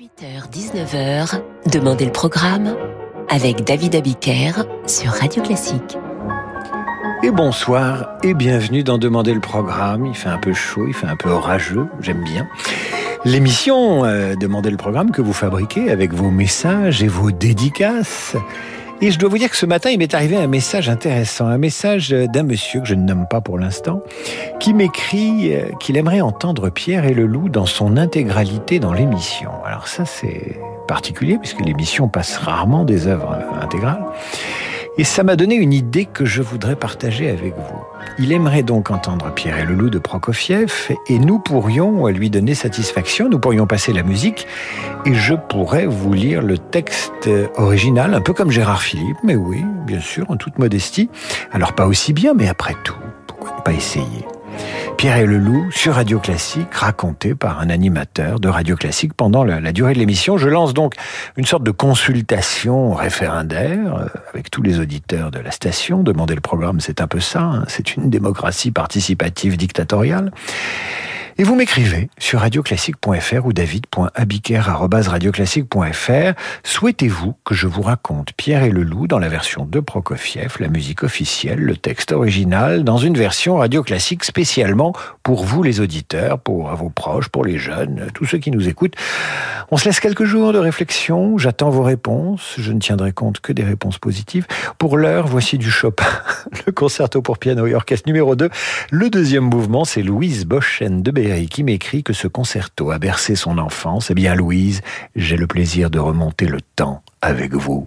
18h-19h, Demandez le programme avec David Abiker sur Radio Classique. Et bonsoir et bienvenue dans Demander le programme. Il fait un peu chaud, il fait un peu orageux, j'aime bien. L'émission euh, Demandez le programme que vous fabriquez avec vos messages et vos dédicaces. Et je dois vous dire que ce matin, il m'est arrivé un message intéressant, un message d'un monsieur que je ne nomme pas pour l'instant, qui m'écrit euh, qu'il aimerait entendre Pierre et le Loup dans son intégralité dans l'émission. Alors ça, c'est particulier puisque l'émission passe rarement des œuvres intégrales. Et ça m'a donné une idée que je voudrais partager avec vous. Il aimerait donc entendre Pierre et le loup de Prokofiev et nous pourrions lui donner satisfaction, nous pourrions passer la musique et je pourrais vous lire le texte original, un peu comme Gérard Philippe, mais oui, bien sûr, en toute modestie. Alors pas aussi bien, mais après tout, pourquoi ne pas essayer? Pierre et le loup sur Radio Classique, raconté par un animateur de Radio Classique pendant la, durée de l'émission. Je lance donc une sorte de consultation référendaire euh, avec tous les auditeurs de la station. Demander le programme, c'est un peu ça. Hein. C'est une démocratie participative dictatoriale. Et vous m'écrivez sur radioclassique.fr ou david.abiker.radioclassique.fr. Souhaitez-vous que je vous raconte Pierre et le loup dans la version de Prokofiev, la musique officielle, le texte original, dans une version radio classique spécialement pour vous les auditeurs, pour vos proches, pour les jeunes, tous ceux qui nous écoutent. On se laisse quelques jours de réflexion, j'attends vos réponses, je ne tiendrai compte que des réponses positives. Pour l'heure, voici du Chopin, le concerto pour piano et orchestre numéro 2. Le deuxième mouvement, c'est Louise Boschen de Béry qui m'écrit que ce concerto a bercé son enfance. Eh bien, Louise, j'ai le plaisir de remonter le temps avec vous.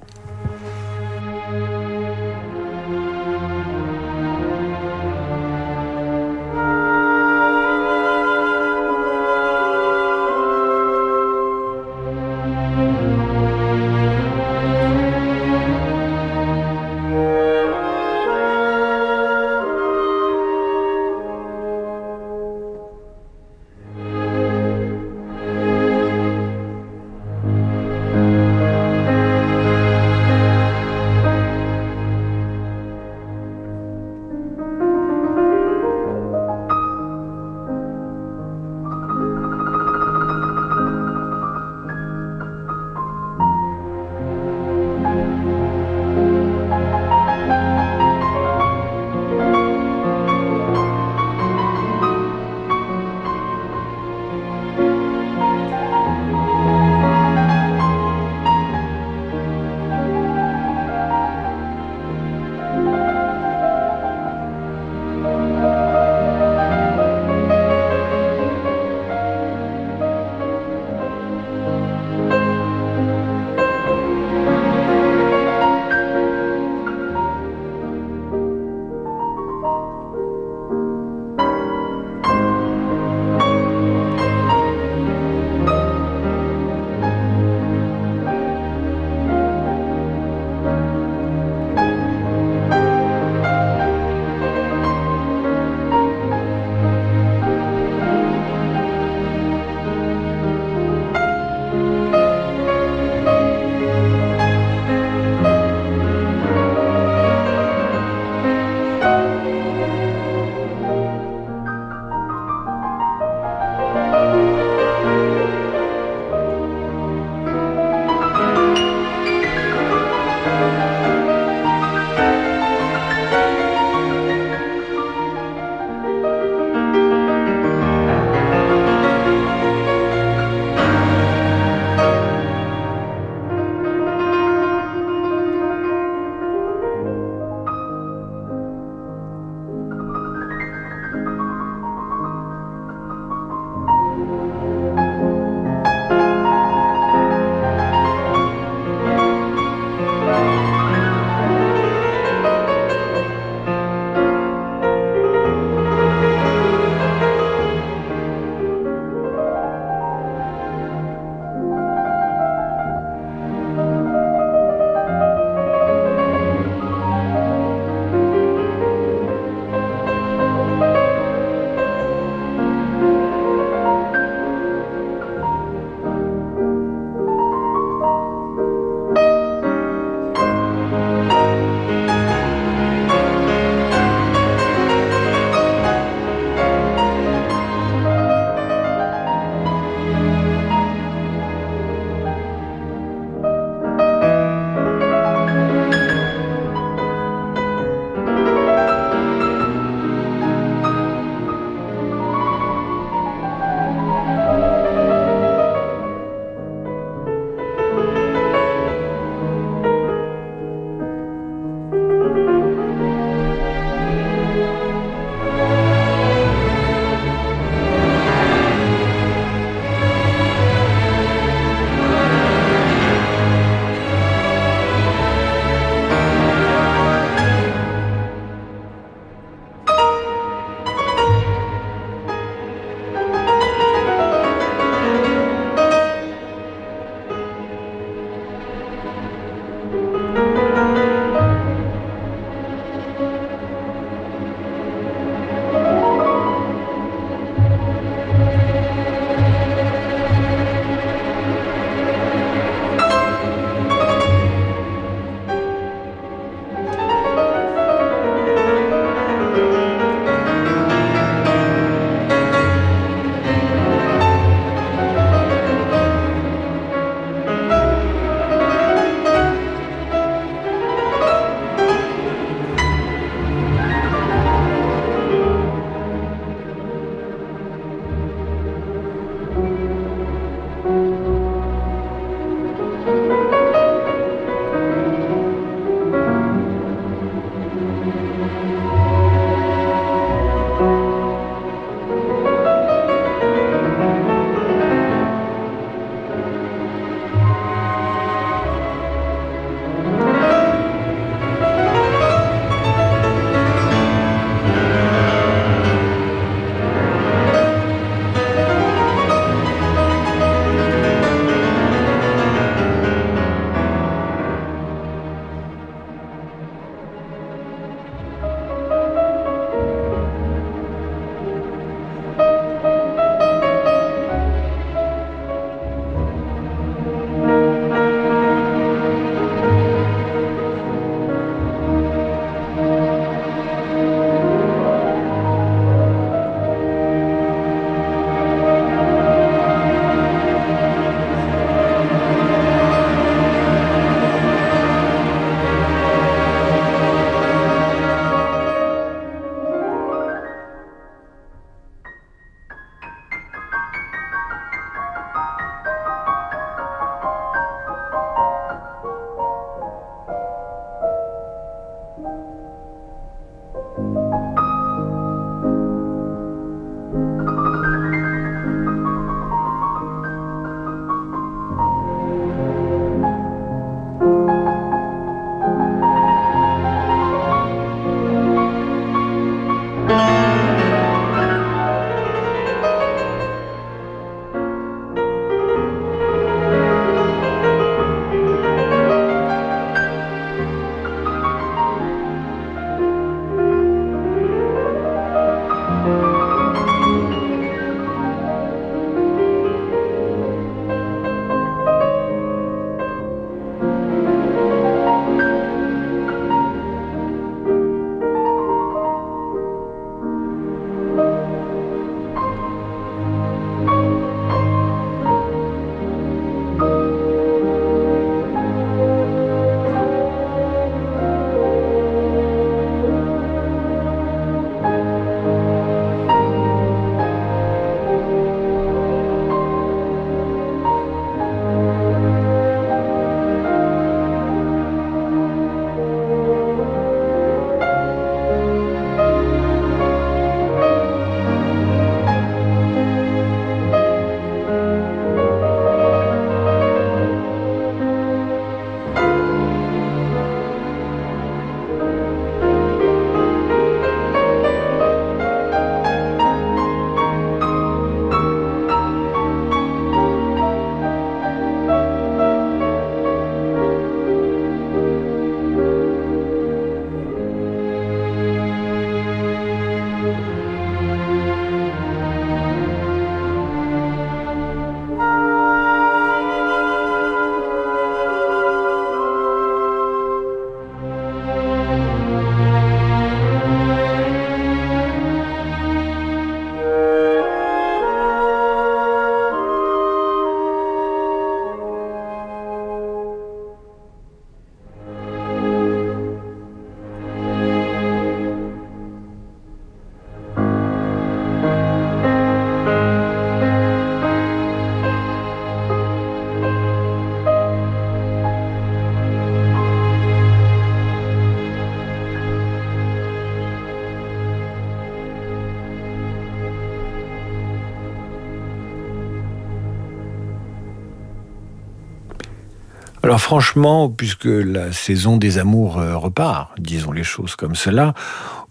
Franchement, puisque la saison des amours euh, repart, disons les choses comme cela,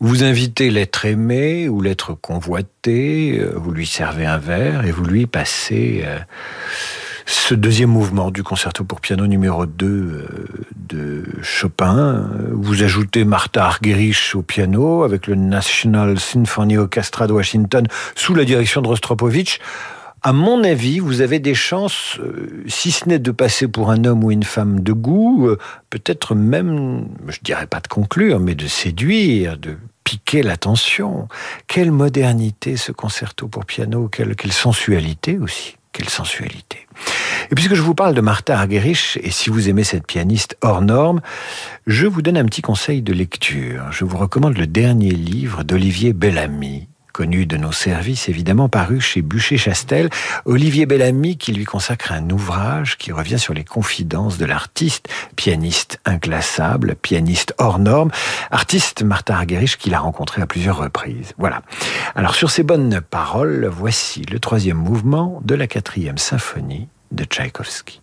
vous invitez l'être aimé ou l'être convoité, euh, vous lui servez un verre et vous lui passez euh, ce deuxième mouvement du concerto pour piano numéro 2 de Chopin. Vous ajoutez Martha Argerich au piano avec le National Symphony Orchestra de Washington sous la direction de Rostropovich à mon avis, vous avez des chances, euh, si ce n'est de passer pour un homme ou une femme de goût, euh, peut-être même, je dirais pas de conclure, mais de séduire, de piquer l'attention. Quelle modernité ce concerto pour piano, quelle, quelle sensualité aussi, quelle sensualité. Et puisque je vous parle de Martha Argerich, et si vous aimez cette pianiste hors norme, je vous donne un petit conseil de lecture. Je vous recommande le dernier livre d'Olivier Bellamy, connu de nos services, évidemment paru chez Bûcher-Chastel, Olivier Bellamy qui lui consacre un ouvrage qui revient sur les confidences de l'artiste, pianiste inclassable, pianiste hors norme, artiste Martha Argerich qu'il a rencontré à plusieurs reprises. Voilà. Alors sur ces bonnes paroles, voici le troisième mouvement de la quatrième symphonie de Tchaïkovski.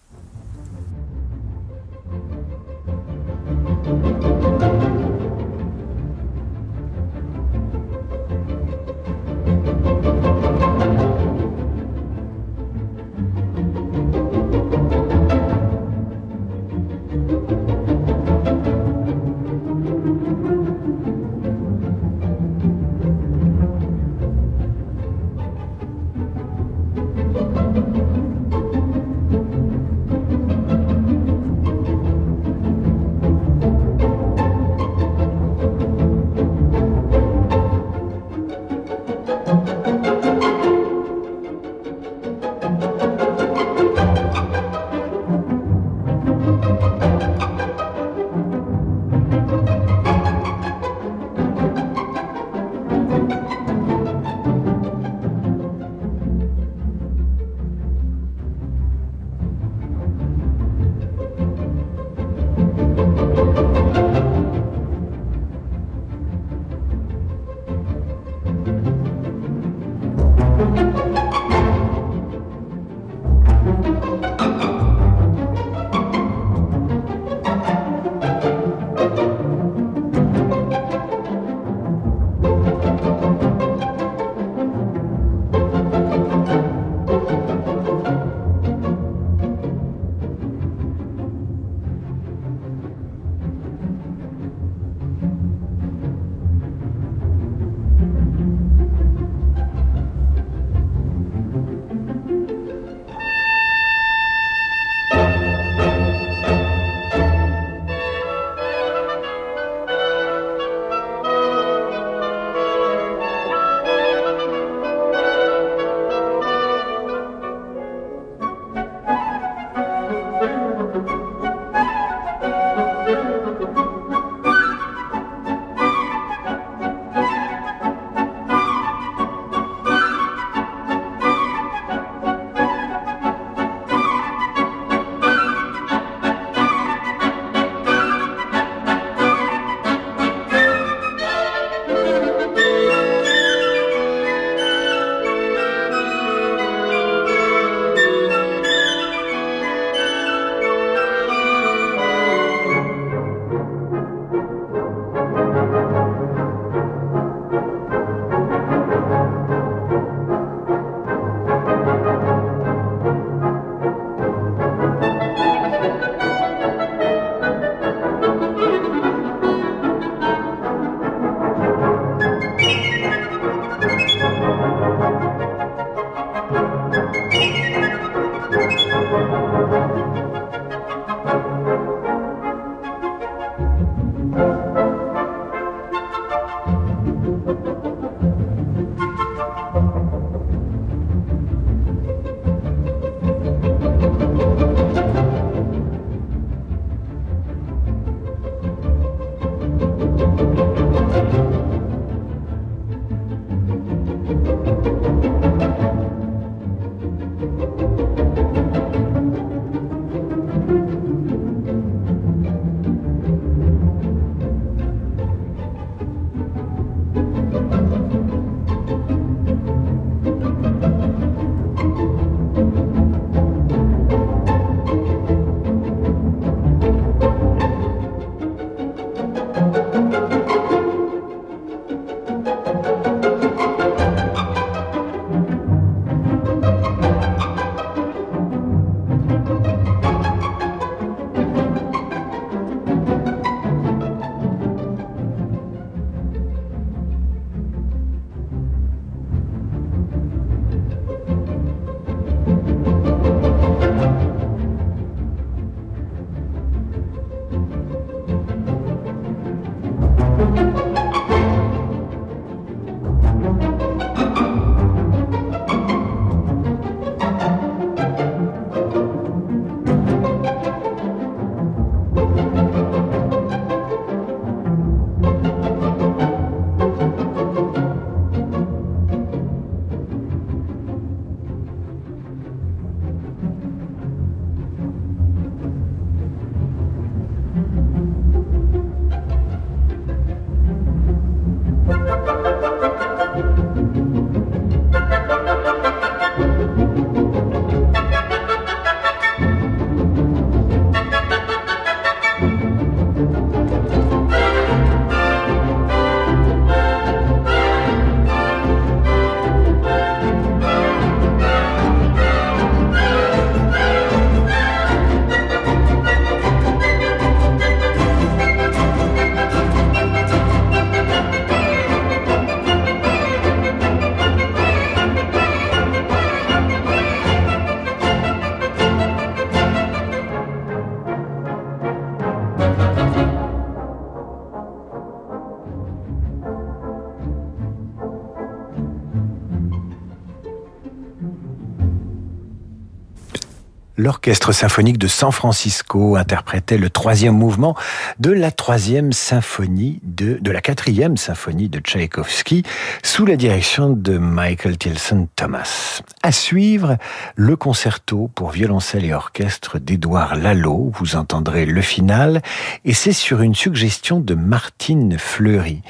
l'Orchestre symphonique de San Francisco interprétait le troisième mouvement de la troisième symphonie de, de la quatrième symphonie de Tchaïkovski sous la direction de Michael Tilson Thomas. À suivre, le concerto pour violoncelle et orchestre d'Édouard Lalo. Vous entendrez le final et c'est sur une suggestion de Martine Fleury.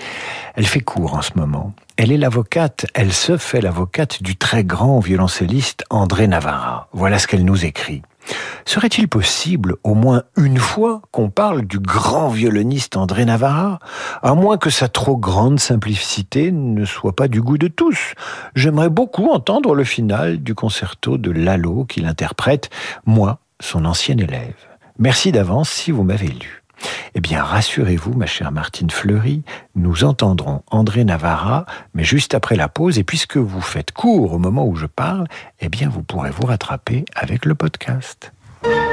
Elle fait court en ce moment. Elle est l'avocate, elle se fait l'avocate du très grand violoncelliste André Navarra. Voilà ce qu'elle nous écrit. Serait-il possible, au moins une fois, qu'on parle du grand violoniste André Navarra, à moins que sa trop grande simplicité ne soit pas du goût de tous? J'aimerais beaucoup entendre le final du concerto de Lalo qu'il interprète, moi, son ancien élève. Merci d'avance si vous m'avez lu. Eh bien, rassurez-vous, ma chère Martine Fleury, nous entendrons André Navarra, mais juste après la pause, et puisque vous faites court au moment où je parle, eh bien, vous pourrez vous rattraper avec le podcast.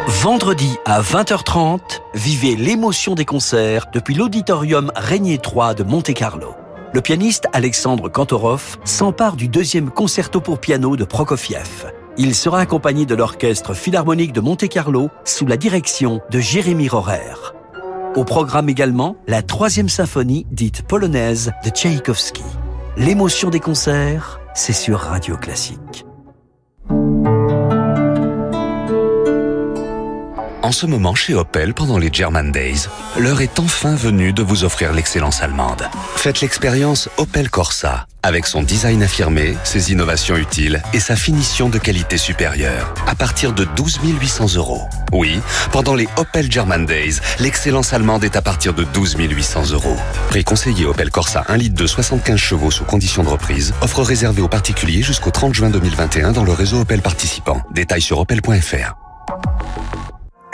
Vendredi à 20h30, vivez l'émotion des concerts depuis l'auditorium Régnier 3 de Monte-Carlo. Le pianiste Alexandre Kantorov s'empare du deuxième concerto pour piano de Prokofiev. Il sera accompagné de l'orchestre philharmonique de Monte-Carlo sous la direction de Jérémy Rorer. Au programme également, la troisième symphonie dite polonaise de Tchaïkovski. L'émotion des concerts, c'est sur Radio Classique. En ce moment chez Opel pendant les German Days, l'heure est enfin venue de vous offrir l'excellence allemande. Faites l'expérience Opel Corsa avec son design affirmé, ses innovations utiles et sa finition de qualité supérieure à partir de 12 800 euros. Oui, pendant les Opel German Days, l'excellence allemande est à partir de 12 800 euros. Prix conseillé Opel Corsa 1 litre de 75 chevaux sous condition de reprise. Offre réservée aux particuliers jusqu'au 30 juin 2021 dans le réseau Opel participant. Détails sur opel.fr.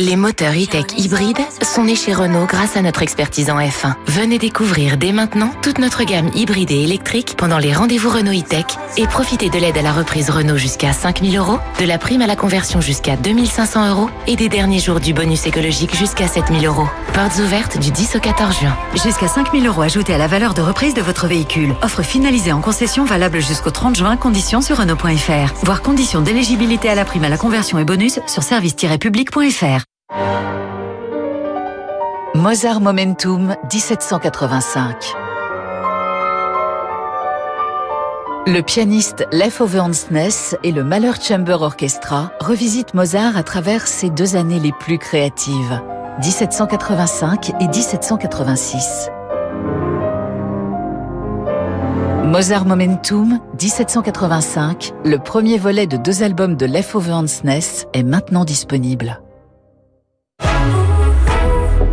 Les moteurs e-tech hybrides sont nés chez Renault grâce à notre expertise en F1. Venez découvrir dès maintenant toute notre gamme hybride et électrique pendant les rendez-vous Renault e-tech et profitez de l'aide à la reprise Renault jusqu'à 5000 euros, de la prime à la conversion jusqu'à 2500 euros et des derniers jours du bonus écologique jusqu'à 7000 euros. Portes ouvertes du 10 au 14 juin. Jusqu'à 5000 euros ajoutés à la valeur de reprise de votre véhicule. Offre finalisée en concession valable jusqu'au 30 juin. Conditions sur Renault.fr. Voir conditions d'éligibilité à la prime à la conversion et bonus sur service-public.fr. Mozart Momentum 1785 Le pianiste Leif Ove Hansness et le Mahler Chamber Orchestra revisitent Mozart à travers ses deux années les plus créatives, 1785 et 1786. Mozart Momentum 1785, le premier volet de deux albums de Leif Ove Hansness, est maintenant disponible.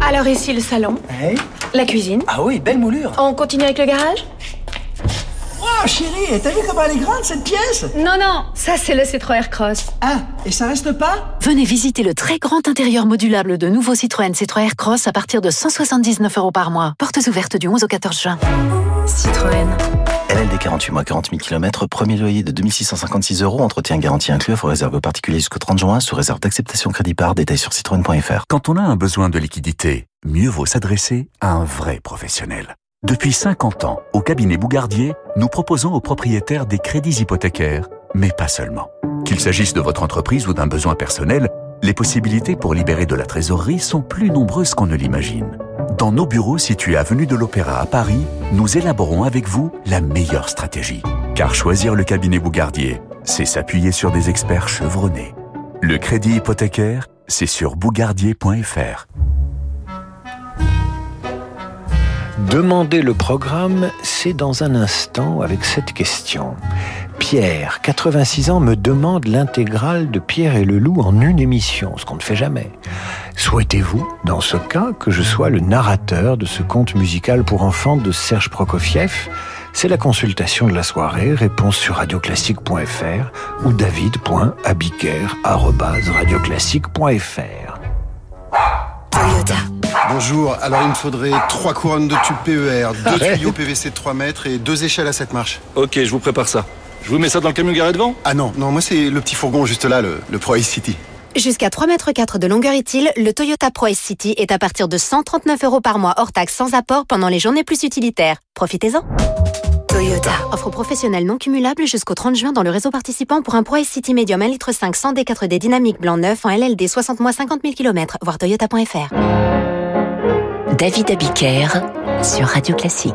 Alors ici le salon, Hey. la cuisine. Ah oui, belle moulure. On continue avec le garage? Wow, chérie, t'as vu comment elle est grande cette pièce? Non, non, ça c'est le Citroën Cross. Ah, et ça reste pas? Venez visiter le très grand intérieur modulable de nouveau Citroën Citroën Cross à partir de 179 euros par mois. Portes ouvertes du 11 au 14 juin. Citroën. LLD 48 mois 40 000 km, premier loyer de 2656 euros, entretien garanti inclus, offre réserve aux particuliers jusqu'au 30 juin, sous réserve d'acceptation crédit par, détail sur citroën.fr. Quand on a un besoin de liquidité, mieux vaut s'adresser à un vrai professionnel. Depuis 50 ans, au cabinet Bougardier, nous proposons aux propriétaires des crédits hypothécaires, mais pas seulement. Qu'il s'agisse de votre entreprise ou d'un besoin personnel, les possibilités pour libérer de la trésorerie sont plus nombreuses qu'on ne l'imagine. Dans nos bureaux situés avenue de l'Opéra à Paris, nous élaborons avec vous la meilleure stratégie. Car choisir le cabinet Bougardier, c'est s'appuyer sur des experts chevronnés. Le crédit hypothécaire, c'est sur bougardier.fr. Demander le programme, c'est dans un instant avec cette question. Pierre, 86 ans, me demande l'intégrale de Pierre et le Loup en une émission, ce qu'on ne fait jamais. Souhaitez-vous, dans ce cas, que je sois le narrateur de ce conte musical pour enfants de Serge Prokofiev? C'est la consultation de la soirée, réponse sur radioclassique.fr ou david.abiker.radioclassique.fr. Toyota. Bonjour, alors il me faudrait trois couronnes de tube PER, deux tuyaux PVC de 3 mètres et deux échelles à 7 marches. Ok, je vous prépare ça. Je vous mets ça dans le camion garé devant? Ah non, non, moi c'est le petit fourgon juste là, le, le Pro Ace City. Jusqu'à 3 mètres 4 de longueur utile, le Toyota Pro Ace City est à partir de 139 euros par mois hors taxe sans apport pendant les journées plus utilitaires. Profitez-en. Toyota. Offre professionnelle non cumulable jusqu'au 30 juin dans le réseau participant pour un Pro Ace City Medium 1 litre 5 100 D4D dynamique blanc neuf en LLD 60 mois 50 000 km. Voir toyota.fr. David Abiker sur Radio Classique.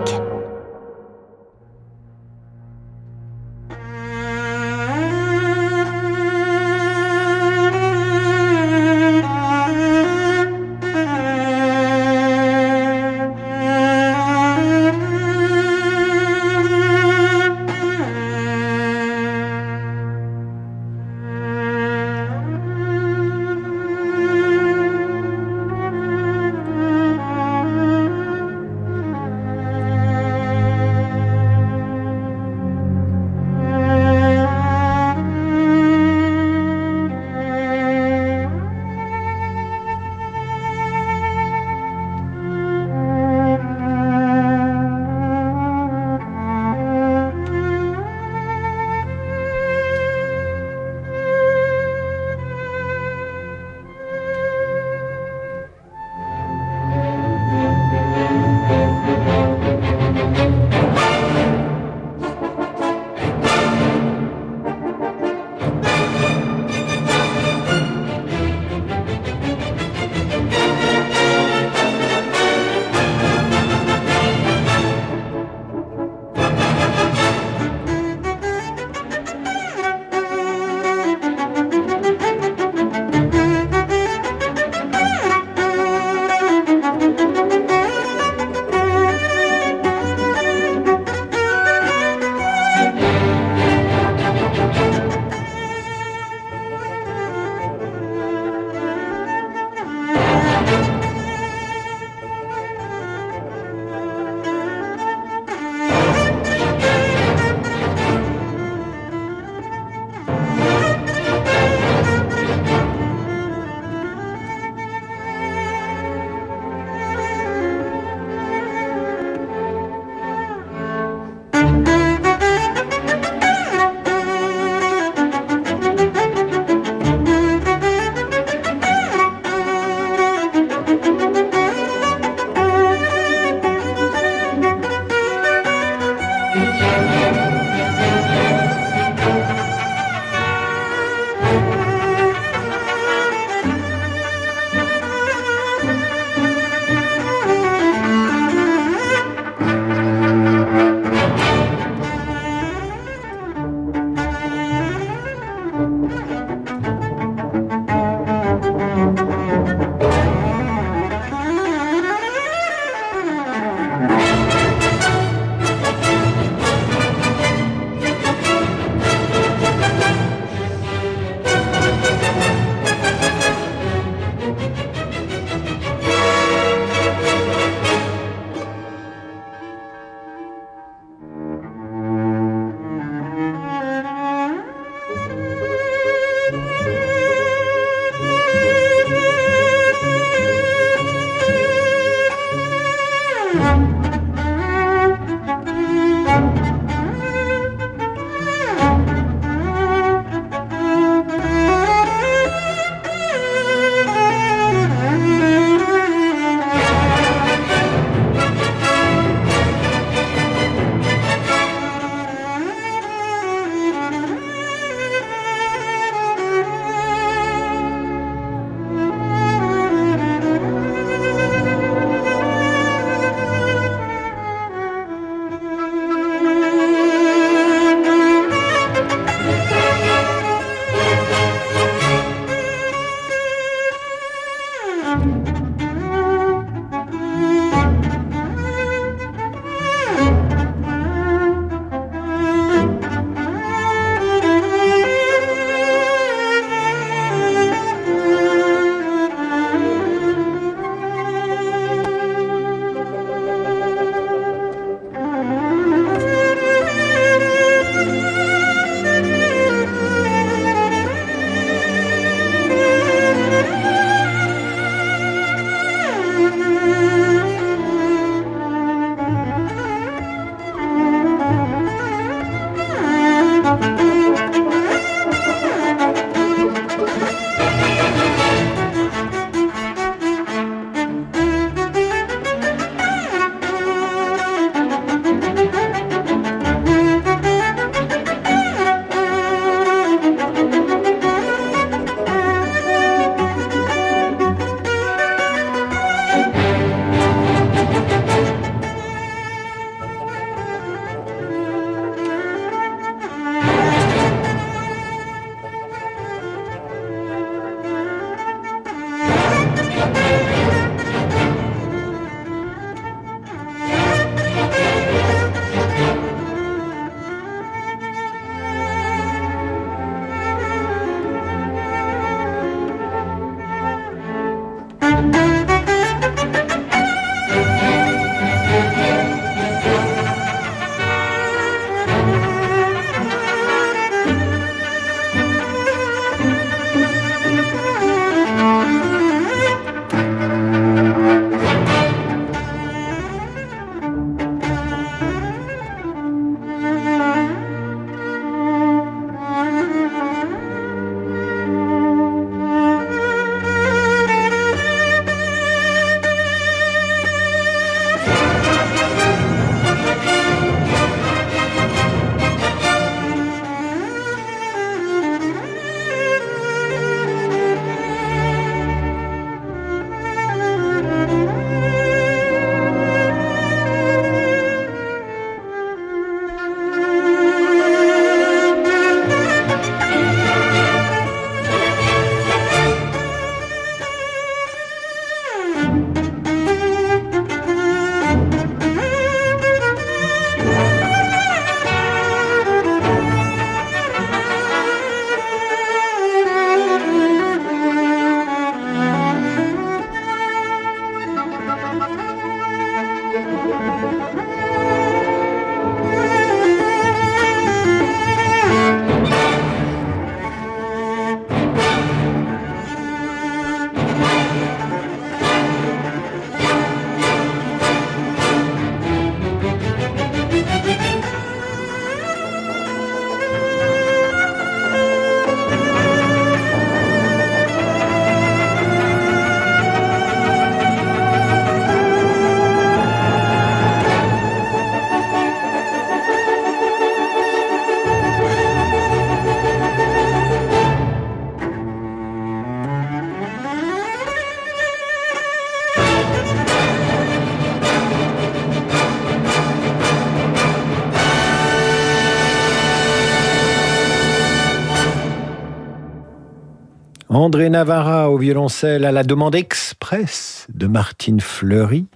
André Navarra au violoncelle à la demande express de Martine Fleury,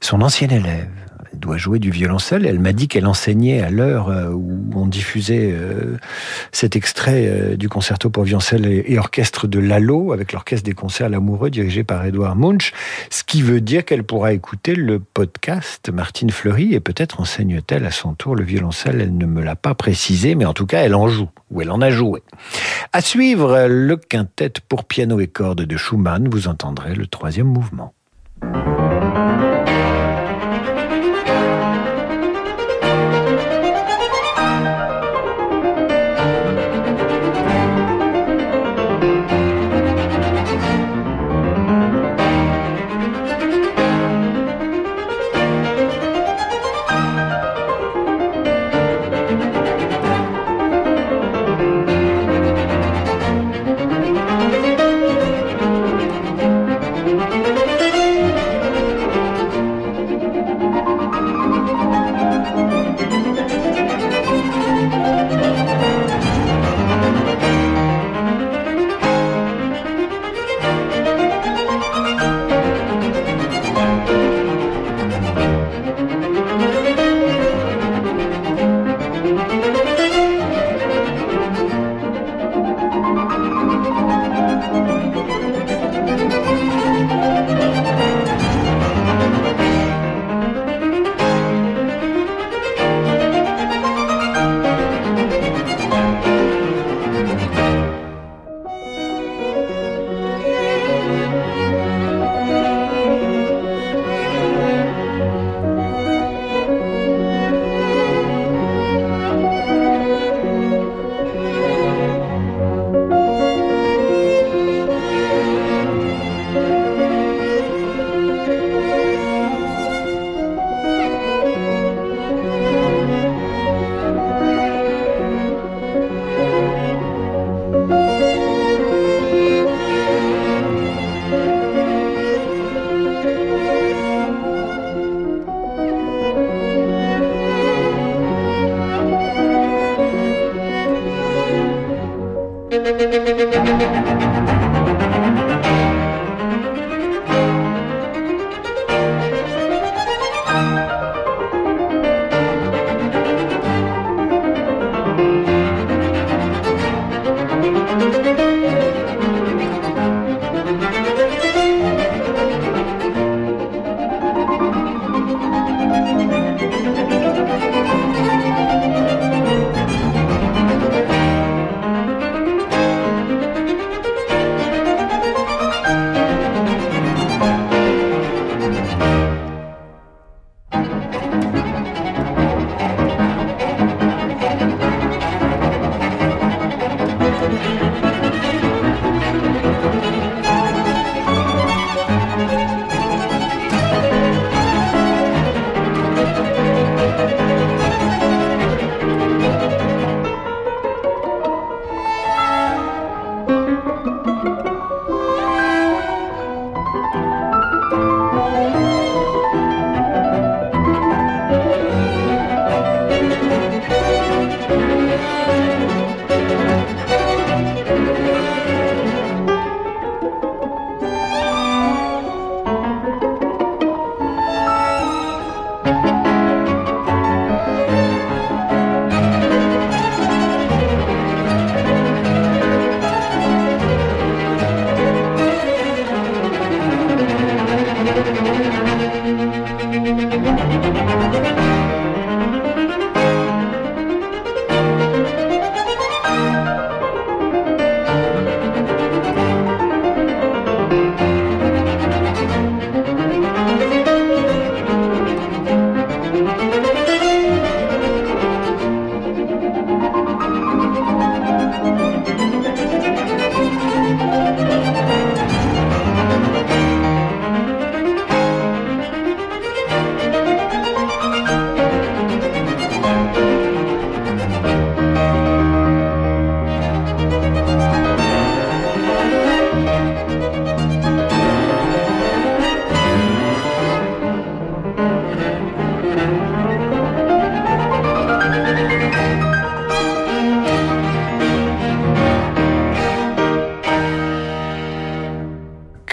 son ancienne élève doit jouer du violoncelle. Elle m'a dit qu'elle enseignait à l'heure euh, où on diffusait euh, cet extrait euh, du concerto pour violoncelle et orchestre de Lalo avec l'orchestre des concerts L'Amoureux dirigé par Edouard Munch, ce qui veut dire qu'elle pourra écouter le podcast Martine Fleury et peut-être enseigne-t-elle à son tour le violoncelle. Elle ne me l'a pas précisé, mais en tout cas, elle en joue ou elle en a joué. À suivre le quintet pour piano et cordes de Schumann, vous entendrez le troisième mouvement.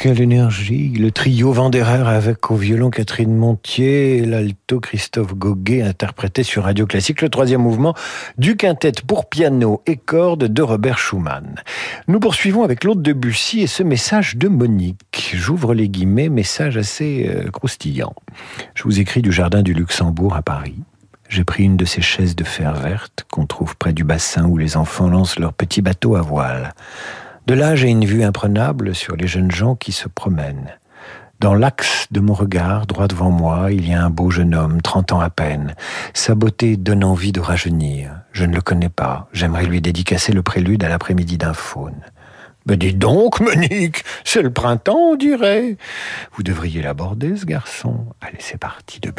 Quelle énergie Le trio Vanderer avec au violon Catherine Montier et l'alto Christophe Goguet interprété sur Radio Classique le troisième mouvement du quintet pour piano et cordes de Robert Schumann. Nous poursuivons avec l'autre de Bussy et ce message de Monique. J'ouvre les guillemets, message assez euh, croustillant. Je vous écris du jardin du Luxembourg à Paris. J'ai pris une de ces chaises de fer verte qu'on trouve près du bassin où les enfants lancent leurs petits bateaux à voile. De là, j'ai une vue imprenable sur les jeunes gens qui se promènent. Dans l'axe de mon regard, droit devant moi, il y a un beau jeune homme, trente ans à peine. Sa beauté donne envie de rajeunir. Je ne le connais pas. J'aimerais lui dédicacer le prélude à l'après-midi d'un faune. Mais dis donc, Monique, c'est le printemps, on dirait. Vous devriez l'aborder, ce garçon. Allez, c'est parti, de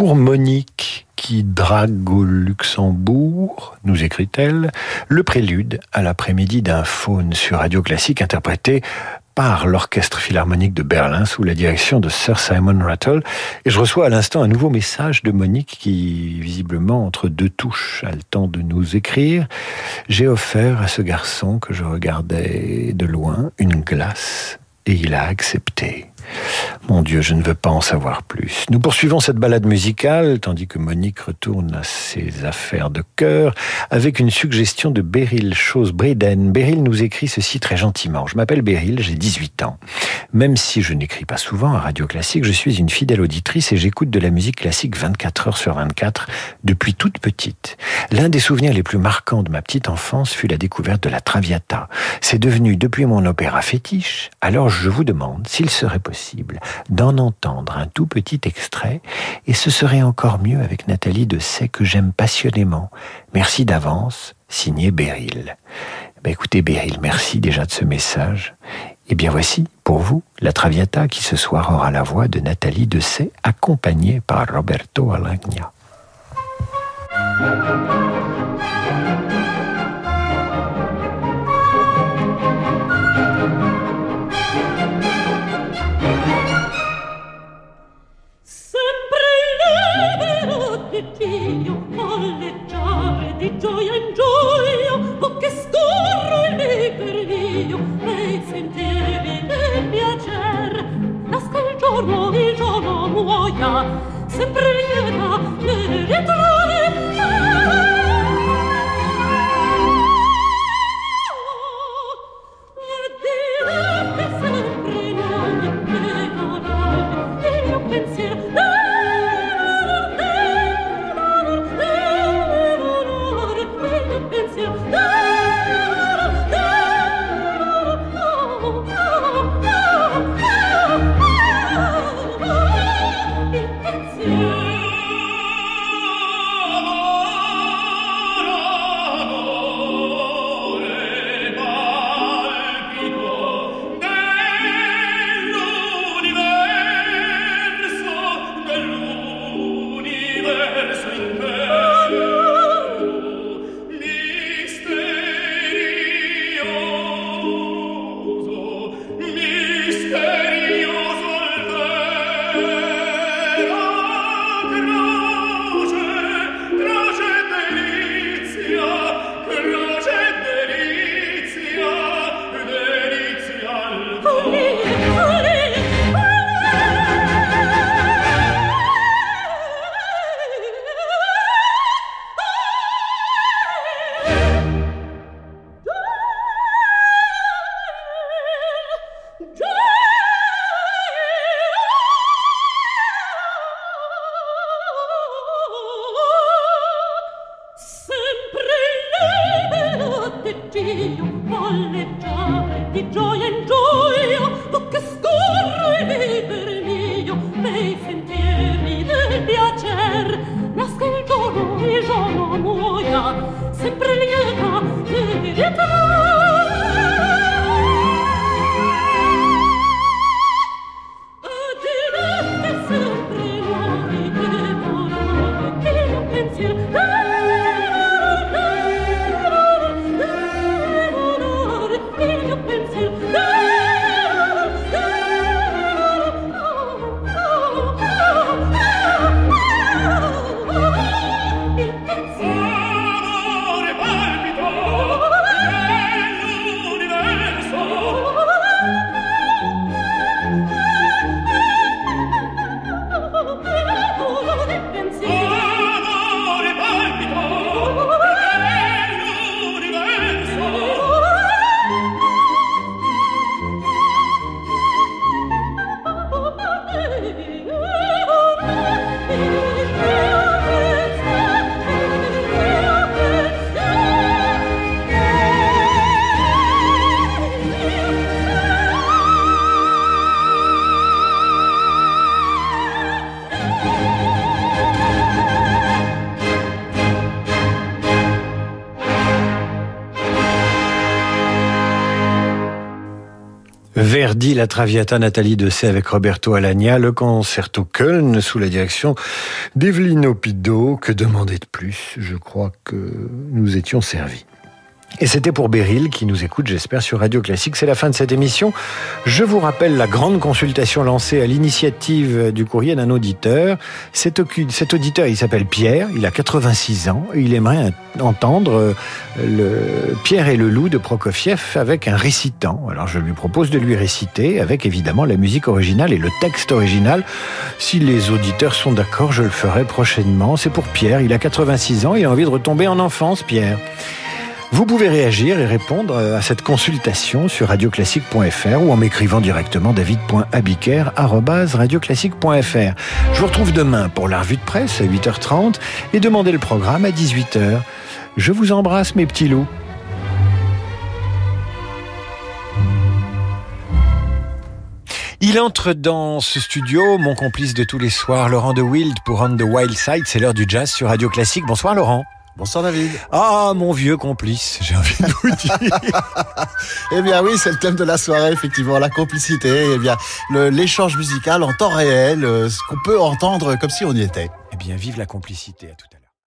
Pour Monique, qui drague au Luxembourg, nous écrit-elle, le prélude à l'après-midi d'un faune sur Radio Classique interprété par l'Orchestre Philharmonique de Berlin sous la direction de Sir Simon Rattle. Et je reçois à l'instant un nouveau message de Monique qui, visiblement, entre deux touches, a le temps de nous écrire. J'ai offert à ce garçon que je regardais de loin une glace et il a accepté. Mon Dieu, je ne veux pas en savoir plus. Nous poursuivons cette balade musicale, tandis que Monique retourne à ses affaires de cœur, avec une suggestion de Beryl Chose Breden. Beryl nous écrit ceci très gentiment. Je m'appelle Beryl, j'ai 18 ans. Même si je n'écris pas souvent à Radio Classique, je suis une fidèle auditrice et j'écoute de la musique classique 24 heures sur 24 depuis toute petite. L'un des souvenirs les plus marquants de ma petite enfance fut la découverte de la Traviata. C'est devenu depuis mon opéra fétiche, alors je vous demande s'il serait possible d'en entendre un tout petit extrait, et ce serait encore mieux avec Nathalie de Say que j'aime passionnément. Merci d'avance, signé Beryl. Ben écoutez Beryl, merci déjà de ce message. Et bien voici, pour vous, la Traviata qui ce soir aura la voix de Nathalie de Say, accompagnée par Roberto Alagna. Verdi, la Traviata, Nathalie Dessay avec Roberto Alagna, le concerto Köln sous la direction d'Evelino Pido. Que demander de plus? Je crois que nous étions servis. Et c'était pour Beryl qui nous écoute, j'espère, sur Radio Classique. C'est la fin de cette émission. Je vous rappelle la grande consultation lancée à l'initiative du courrier d'un auditeur. Cet, auditeur, il s'appelle Pierre, il a 86 ans, et il aimerait entendre euh, le Pierre et le loup de Prokofiev avec un récitant. Alors je lui propose de lui réciter avec évidemment la musique originale et le texte original. Si les auditeurs sont d'accord, je le ferai prochainement. C'est pour Pierre, il a 86 ans, il a envie de retomber en enfance, Pierre. Vous pouvez réagir et répondre à cette consultation sur radioclassique.fr ou en m'écrivant directement david.abiker.radioclassique.fr. Je vous retrouve demain pour la revue de presse à 8h30 et demander le programme à 18h. Je vous embrasse mes petits loups. Il entre dans ce studio, mon complice de tous les soirs, Laurent de Wild pour On the Wild Side. C'est l'heure du jazz sur Radio Classique. Bonsoir Laurent. Bonsoir David. Ah, mon vieux complice, j'ai envie de vous dire. eh bien oui, c'est le thème de la soirée, effectivement, la complicité, eh bien l'échange musical en temps réel, euh, ce qu'on peut entendre comme si on y était. Eh bien, vive la complicité, à tout à l'heure.